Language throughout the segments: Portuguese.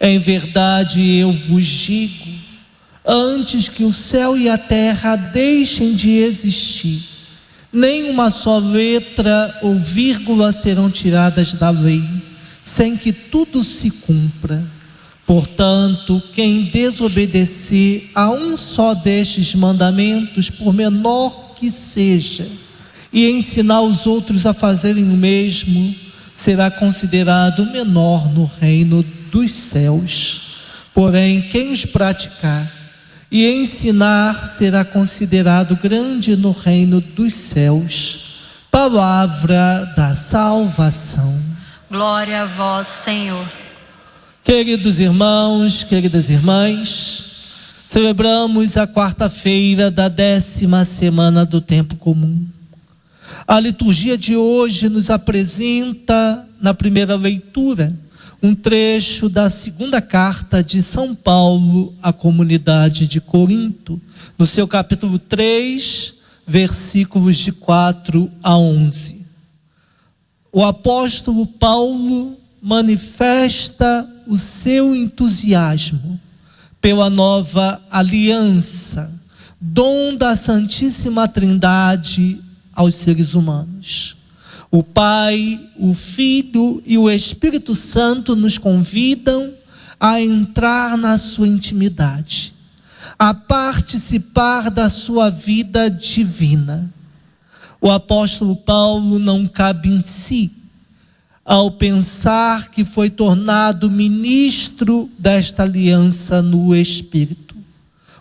Em verdade eu vos digo: antes que o céu e a terra deixem de existir, nem uma só letra ou vírgula serão tiradas da lei, sem que tudo se cumpra. Portanto, quem desobedecer a um só destes mandamentos, por menor que seja, e ensinar os outros a fazerem o mesmo, será considerado menor no reino dos céus. Porém, quem os praticar e ensinar será considerado grande no reino dos céus. Palavra da salvação. Glória a vós, Senhor. Queridos irmãos, queridas irmãs, celebramos a quarta-feira da décima semana do tempo comum. A liturgia de hoje nos apresenta, na primeira leitura, um trecho da segunda carta de São Paulo à comunidade de Corinto, no seu capítulo 3, versículos de 4 a 11. O apóstolo Paulo manifesta o seu entusiasmo pela nova aliança, dom da Santíssima Trindade aos seres humanos. O Pai, o Filho e o Espírito Santo nos convidam a entrar na sua intimidade, a participar da sua vida divina. O apóstolo Paulo não cabe em si, ao pensar que foi tornado ministro desta aliança no Espírito,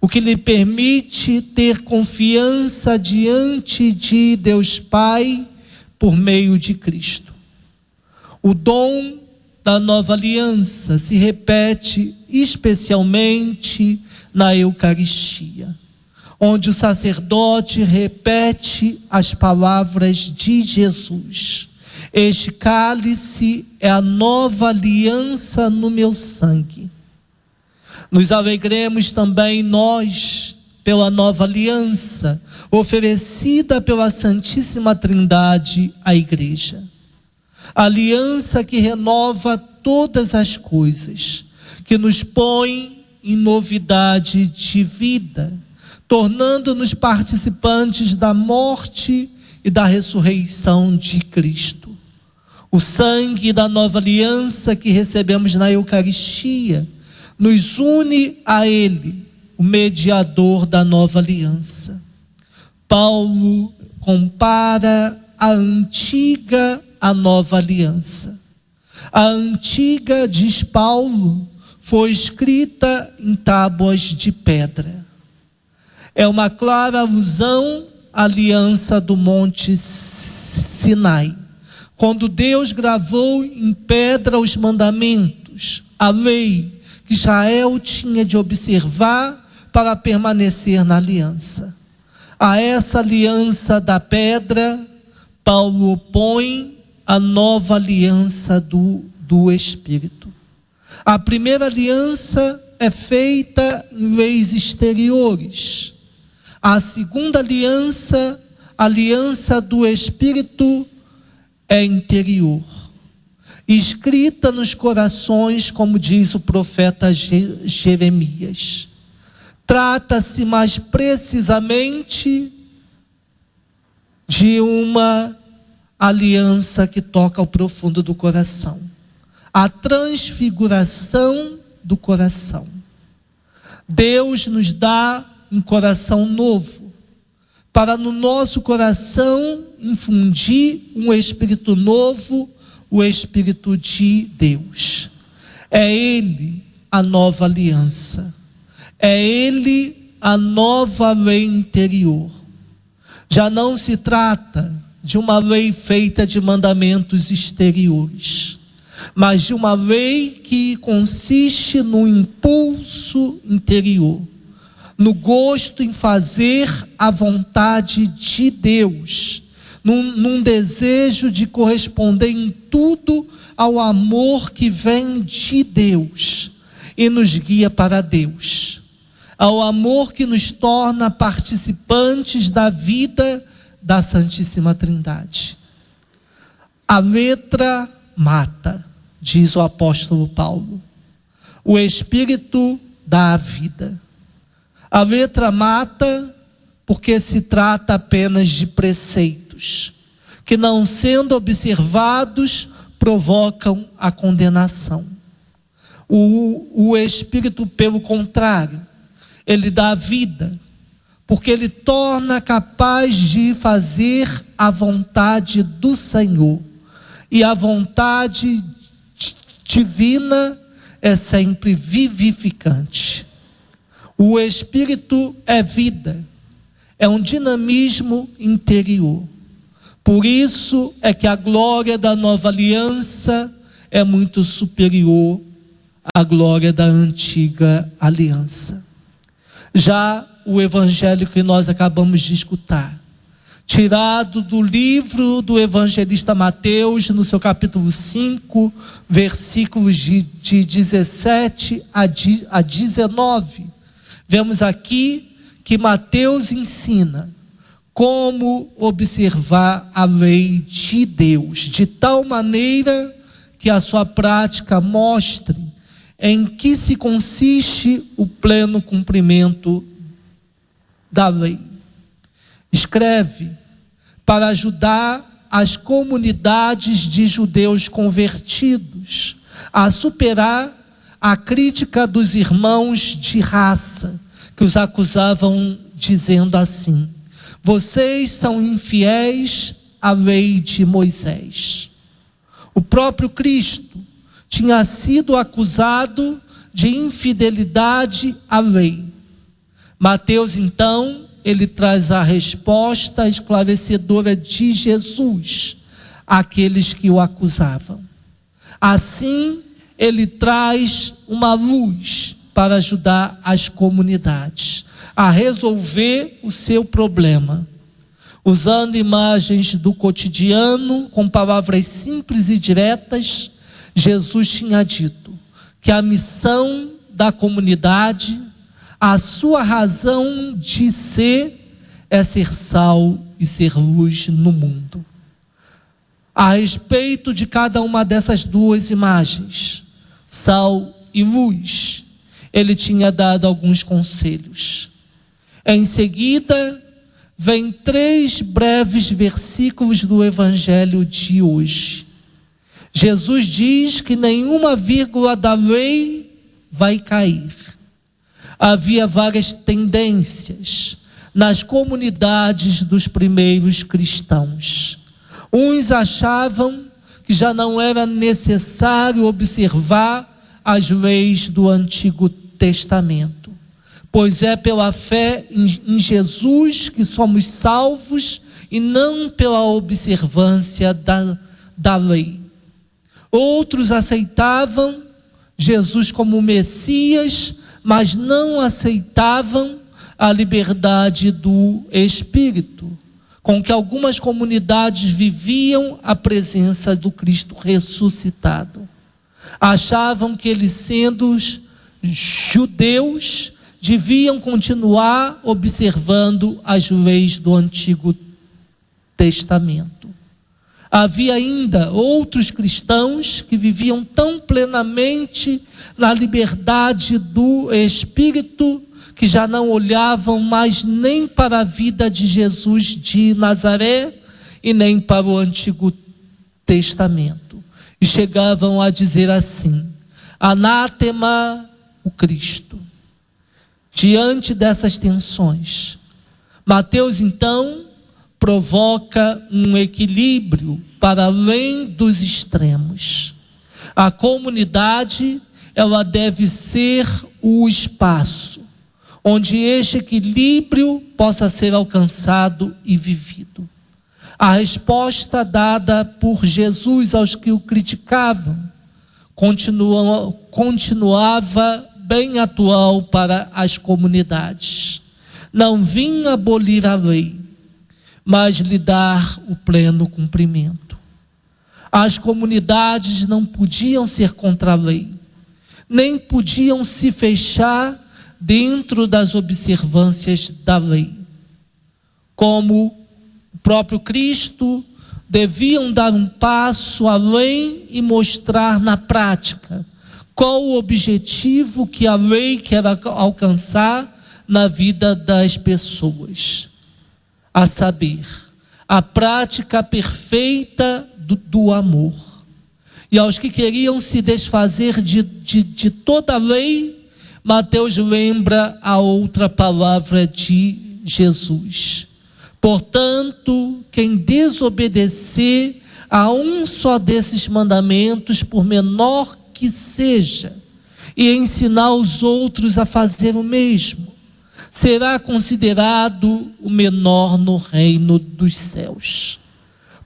o que lhe permite ter confiança diante de Deus Pai por meio de Cristo. O dom da nova aliança se repete especialmente na Eucaristia, onde o sacerdote repete as palavras de Jesus este cálice é a nova aliança no meu sangue. Nos alegremos também nós pela nova aliança oferecida pela Santíssima Trindade à Igreja. Aliança que renova todas as coisas, que nos põe em novidade de vida, tornando-nos participantes da morte e da ressurreição de Cristo o sangue da nova aliança que recebemos na Eucaristia nos une a Ele, o mediador da nova aliança. Paulo compara a antiga à nova aliança. A antiga, diz Paulo, foi escrita em tábuas de pedra. É uma clara alusão à aliança do Monte Sinai quando Deus gravou em pedra os mandamentos, a lei que Israel tinha de observar para permanecer na aliança. A essa aliança da pedra, Paulo opõe a nova aliança do, do Espírito. A primeira aliança é feita em leis exteriores. A segunda aliança, aliança do Espírito, é interior, escrita nos corações, como diz o profeta Jeremias. Trata-se mais precisamente de uma aliança que toca ao profundo do coração a transfiguração do coração. Deus nos dá um coração novo para no nosso coração infundir um espírito novo, o espírito de Deus. É Ele a nova aliança, é Ele a nova lei interior. Já não se trata de uma lei feita de mandamentos exteriores, mas de uma lei que consiste no impulso interior, no gosto em fazer a vontade de Deus, num, num desejo de corresponder em tudo ao amor que vem de Deus e nos guia para Deus, ao amor que nos torna participantes da vida da Santíssima Trindade. A letra mata, diz o apóstolo Paulo. O Espírito dá a vida. A letra mata porque se trata apenas de preceitos, que não sendo observados provocam a condenação. O, o Espírito, pelo contrário, ele dá a vida, porque ele torna capaz de fazer a vontade do Senhor. E a vontade divina é sempre vivificante. O Espírito é vida, é um dinamismo interior. Por isso é que a glória da nova aliança é muito superior à glória da antiga aliança. Já o evangelho que nós acabamos de escutar, tirado do livro do evangelista Mateus, no seu capítulo 5, versículos de, de 17 a, a 19. Vemos aqui que Mateus ensina como observar a lei de Deus, de tal maneira que a sua prática mostre em que se consiste o pleno cumprimento da lei. Escreve para ajudar as comunidades de judeus convertidos a superar a crítica dos irmãos de raça que os acusavam dizendo assim: vocês são infiéis à lei de Moisés. O próprio Cristo tinha sido acusado de infidelidade à lei. Mateus, então, ele traz a resposta esclarecedora de Jesus àqueles que o acusavam. Assim, ele traz uma luz para ajudar as comunidades a resolver o seu problema. Usando imagens do cotidiano, com palavras simples e diretas, Jesus tinha dito que a missão da comunidade, a sua razão de ser, é ser sal e ser luz no mundo. A respeito de cada uma dessas duas imagens, sal e luz, ele tinha dado alguns conselhos. Em seguida, vem três breves versículos do Evangelho de hoje. Jesus diz que nenhuma vírgula da lei vai cair. Havia várias tendências nas comunidades dos primeiros cristãos. Uns achavam que já não era necessário observar as leis do Antigo Testamento pois é pela fé em, Jesus que somos salvos e não pela observância da, da lei. Outros aceitavam Jesus como Messias, mas não aceitavam a liberdade do Espírito, com que algumas comunidades viviam a presença do Cristo ressuscitado. Achavam que eles, sendo judeus, deviam continuar observando as leis do Antigo Testamento. Havia ainda outros cristãos que viviam tão plenamente na liberdade do Espírito que já não olhavam mais nem para a vida de Jesus de Nazaré e nem para o Antigo Testamento. E chegavam a dizer assim: anátema o Cristo diante dessas tensões. Mateus, então, provoca um equilíbrio para além dos extremos. A comunidade, ela deve ser o espaço onde este equilíbrio possa ser alcançado e vivido. A resposta dada por Jesus aos que o criticavam continua, continuava bem atual para as comunidades. Não vim abolir a lei, mas lhe dar o pleno cumprimento. As comunidades não podiam ser contra a lei, nem podiam se fechar dentro das observâncias da lei. Como o próprio Cristo deviam dar um passo além e mostrar na prática qual o objetivo que a lei quer alcançar na vida das pessoas a saber, a prática perfeita do, do amor. E aos que queriam se desfazer de, de, de toda a lei, Mateus lembra a outra palavra de Jesus. Portanto, quem desobedecer a um só desses mandamentos, por menor que seja, e ensinar os outros a fazer o mesmo, será considerado o menor no reino dos céus.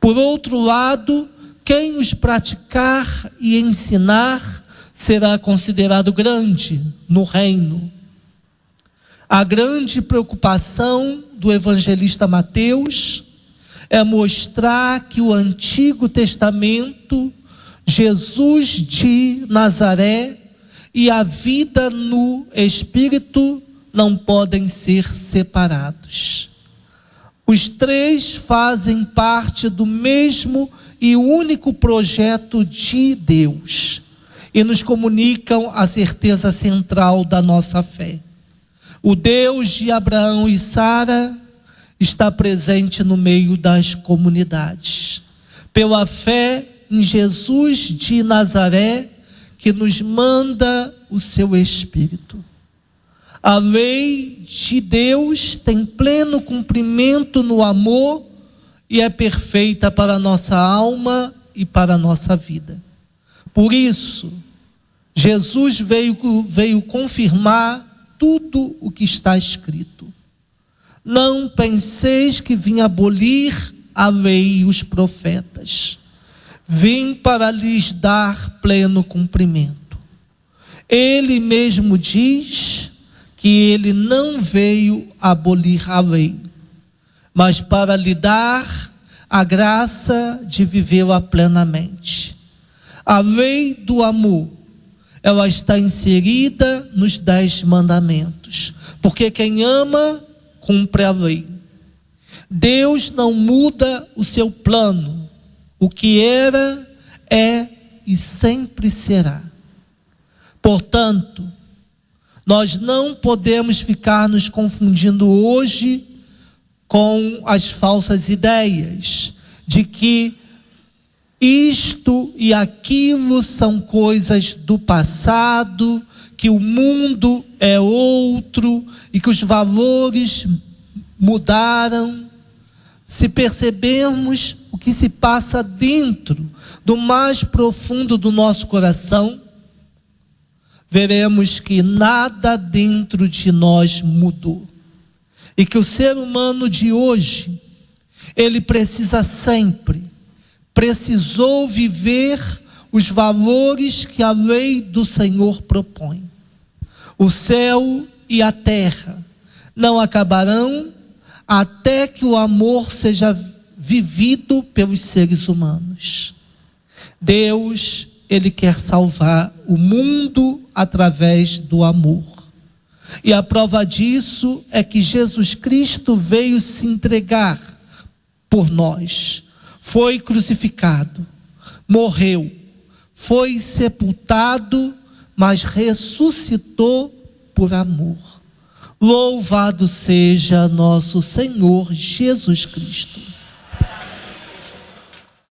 Por outro lado, quem os praticar e ensinar será considerado grande no reino. A grande preocupação do evangelista Mateus é mostrar que o Antigo Testamento, Jesus de Nazaré e a vida no Espírito não podem ser separados. Os três fazem parte do mesmo e único projeto de Deus e nos comunicam a certeza central da nossa fé. O Deus de Abraão e Sara está presente no meio das comunidades. Pela fé em Jesus de Nazaré, que nos manda o seu Espírito. A lei de Deus tem pleno cumprimento no amor e é perfeita para a nossa alma e para a nossa vida. Por isso, Jesus veio, veio confirmar tudo o que está escrito. Não penseis que vim abolir a lei e os profetas. Vim para lhes dar pleno cumprimento. Ele mesmo diz que ele não veio abolir a lei, mas para lhe dar a graça de vivê-la plenamente. A lei do amor, ela está inserida nos dez mandamentos, porque quem ama, cumpre a lei. Deus não muda o seu plano, o que era, é e sempre será. Portanto, nós não podemos ficar nos confundindo hoje com as falsas ideias de que isto e aquilo são coisas do passado, que o mundo é outro e que os valores mudaram. Se percebermos o que se passa dentro do mais profundo do nosso coração, veremos que nada dentro de nós mudou. E que o ser humano de hoje, ele precisa sempre, precisou viver os valores que a lei do Senhor propõe. O céu e a terra não acabarão até que o amor seja vivido pelos seres humanos. Deus ele quer salvar o mundo através do amor. E a prova disso é que Jesus Cristo veio se entregar por nós, foi crucificado, morreu, foi sepultado, mas ressuscitou por amor. Louvado seja nosso Senhor Jesus Cristo.